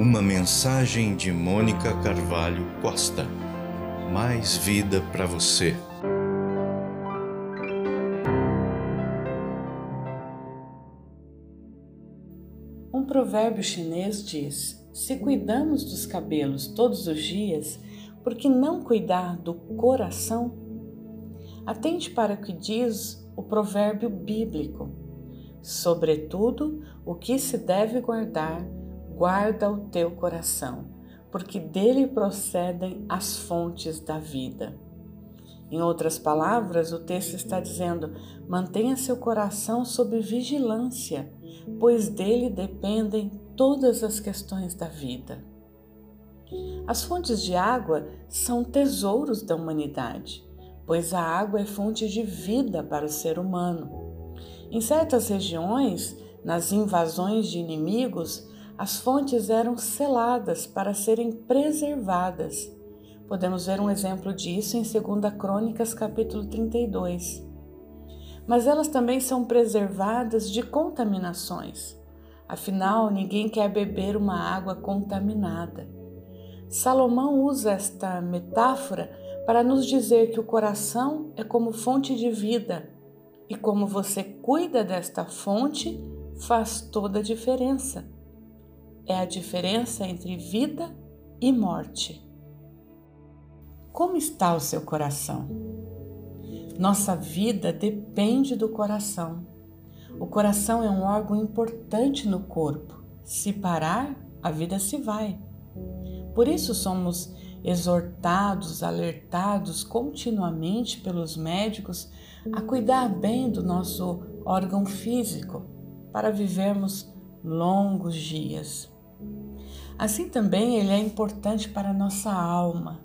Uma mensagem de Mônica Carvalho Costa. Mais vida para você. Um provérbio chinês diz: Se cuidamos dos cabelos todos os dias, por que não cuidar do coração? Atente para o que diz o provérbio bíblico. Sobretudo, o que se deve guardar, guarda o teu coração, porque dele procedem as fontes da vida. Em outras palavras, o texto está dizendo: mantenha seu coração sob vigilância, pois dele dependem todas as questões da vida. As fontes de água são tesouros da humanidade, pois a água é fonte de vida para o ser humano. Em certas regiões, nas invasões de inimigos, as fontes eram seladas para serem preservadas. Podemos ver um exemplo disso em 2 Crônicas, capítulo 32. Mas elas também são preservadas de contaminações. Afinal, ninguém quer beber uma água contaminada. Salomão usa esta metáfora para nos dizer que o coração é como fonte de vida e como você cuida desta fonte faz toda a diferença. É a diferença entre vida e morte. Como está o seu coração? Nossa vida depende do coração. O coração é um órgão importante no corpo. Se parar, a vida se vai. Por isso somos exortados, alertados continuamente pelos médicos a cuidar bem do nosso órgão físico para vivermos longos dias. Assim também ele é importante para a nossa alma,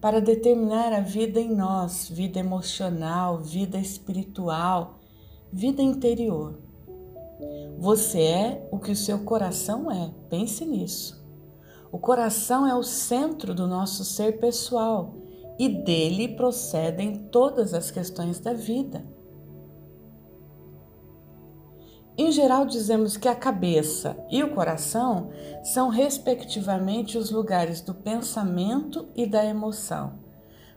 para determinar a vida em nós, vida emocional, vida espiritual, vida interior. Você é o que o seu coração é, pense nisso. O coração é o centro do nosso ser pessoal e dele procedem todas as questões da vida. Em geral, dizemos que a cabeça e o coração são, respectivamente, os lugares do pensamento e da emoção.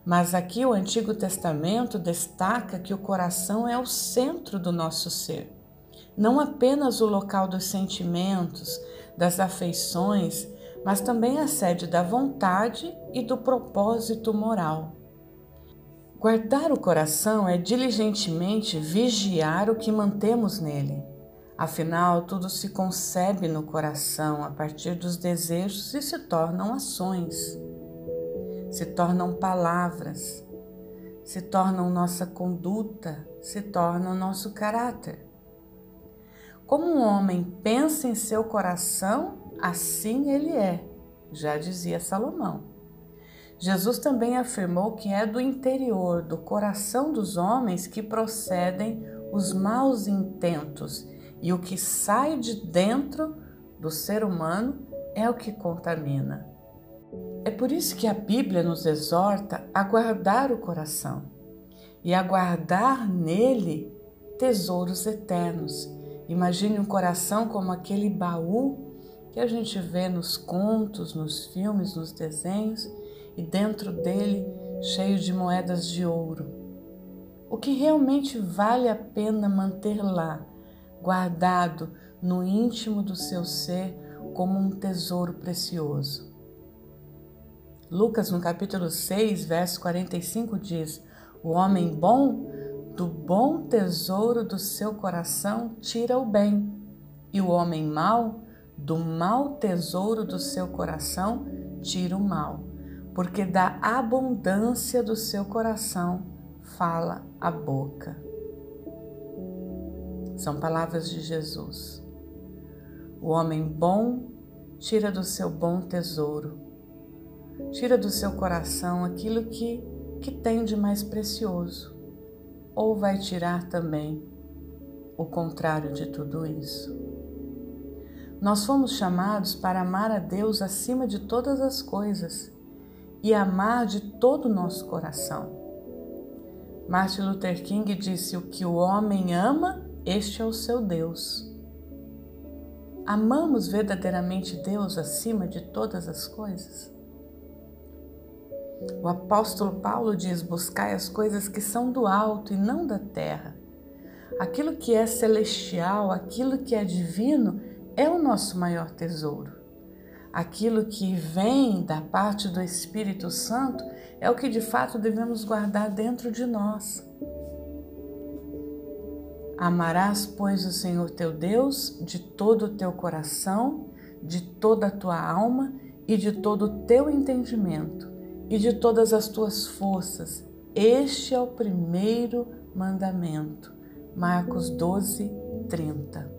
Mas aqui o Antigo Testamento destaca que o coração é o centro do nosso ser, não apenas o local dos sentimentos, das afeições mas também a sede da vontade e do propósito moral. Guardar o coração é diligentemente vigiar o que mantemos nele. Afinal, tudo se concebe no coração a partir dos desejos e se tornam ações, se tornam palavras, se tornam nossa conduta, se tornam nosso caráter. Como um homem pensa em seu coração, assim ele é, já dizia Salomão. Jesus também afirmou que é do interior, do coração dos homens que procedem os maus intentos, e o que sai de dentro do ser humano é o que contamina. É por isso que a Bíblia nos exorta a guardar o coração e a guardar nele tesouros eternos. Imagine um coração como aquele baú que a gente vê nos contos, nos filmes, nos desenhos e dentro dele cheio de moedas de ouro. O que realmente vale a pena manter lá, guardado no íntimo do seu ser como um tesouro precioso. Lucas, no capítulo 6, verso 45, diz: O homem bom, do bom tesouro do seu coração, tira o bem, e o homem mau, do mau tesouro do seu coração, tira o mal, porque da abundância do seu coração fala a boca. São palavras de Jesus. O homem bom tira do seu bom tesouro, tira do seu coração aquilo que, que tem de mais precioso, ou vai tirar também o contrário de tudo isso. Nós fomos chamados para amar a Deus acima de todas as coisas e amar de todo o nosso coração. Martin Luther King disse: O que o homem ama, este é o seu Deus. Amamos verdadeiramente Deus acima de todas as coisas? O apóstolo Paulo diz: buscai as coisas que são do alto e não da terra. Aquilo que é celestial, aquilo que é divino, é o nosso maior tesouro. Aquilo que vem da parte do Espírito Santo é o que de fato devemos guardar dentro de nós. Amarás, pois, o Senhor teu Deus de todo o teu coração, de toda a tua alma e de todo o teu entendimento e de todas as tuas forças. Este é o primeiro mandamento. Marcos 12, 30.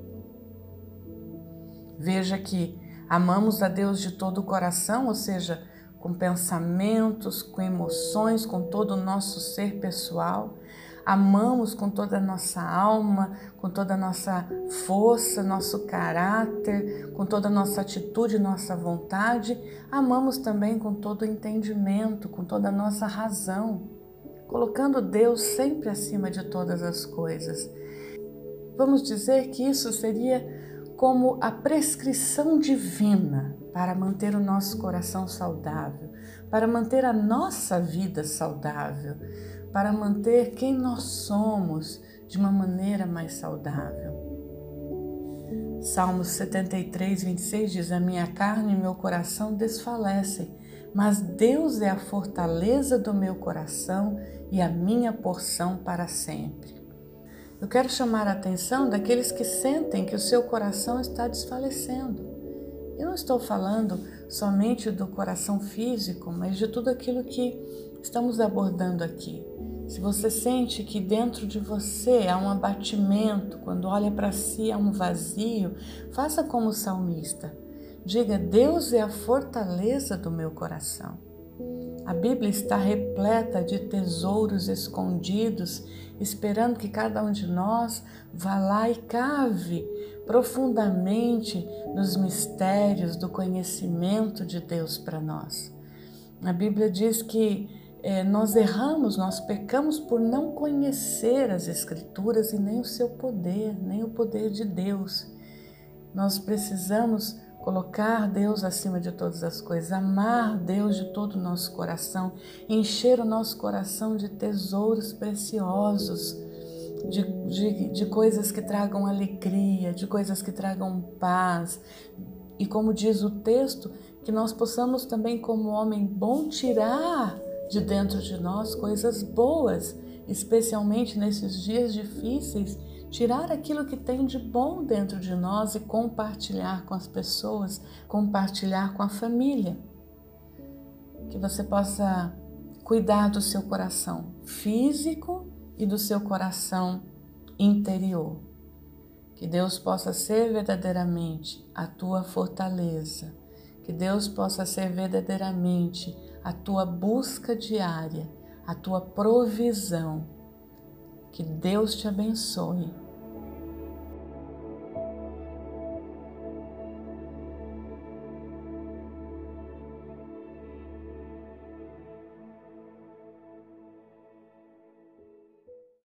Veja que amamos a Deus de todo o coração, ou seja, com pensamentos, com emoções, com todo o nosso ser pessoal. Amamos com toda a nossa alma, com toda a nossa força, nosso caráter, com toda a nossa atitude, nossa vontade. Amamos também com todo o entendimento, com toda a nossa razão, colocando Deus sempre acima de todas as coisas. Vamos dizer que isso seria como a prescrição divina para manter o nosso coração saudável, para manter a nossa vida saudável, para manter quem nós somos de uma maneira mais saudável. Salmos 73, 26 diz: A minha carne e meu coração desfalecem, mas Deus é a fortaleza do meu coração e a minha porção para sempre. Eu quero chamar a atenção daqueles que sentem que o seu coração está desfalecendo. Eu não estou falando somente do coração físico, mas de tudo aquilo que estamos abordando aqui. Se você sente que dentro de você há um abatimento, quando olha para si há um vazio, faça como o salmista. Diga: Deus é a fortaleza do meu coração. A Bíblia está repleta de tesouros escondidos, esperando que cada um de nós vá lá e cave profundamente nos mistérios do conhecimento de Deus para nós. A Bíblia diz que é, nós erramos, nós pecamos por não conhecer as Escrituras e nem o seu poder, nem o poder de Deus. Nós precisamos colocar Deus acima de todas as coisas, amar Deus de todo o nosso coração, encher o nosso coração de tesouros preciosos, de, de, de coisas que tragam alegria, de coisas que tragam paz. E como diz o texto, que nós possamos também, como homem bom, tirar de dentro de nós coisas boas, especialmente nesses dias difíceis tirar aquilo que tem de bom dentro de nós e compartilhar com as pessoas, compartilhar com a família. Que você possa cuidar do seu coração físico e do seu coração interior. Que Deus possa ser verdadeiramente a tua fortaleza. Que Deus possa ser verdadeiramente a tua busca diária, a tua provisão. Que Deus te abençoe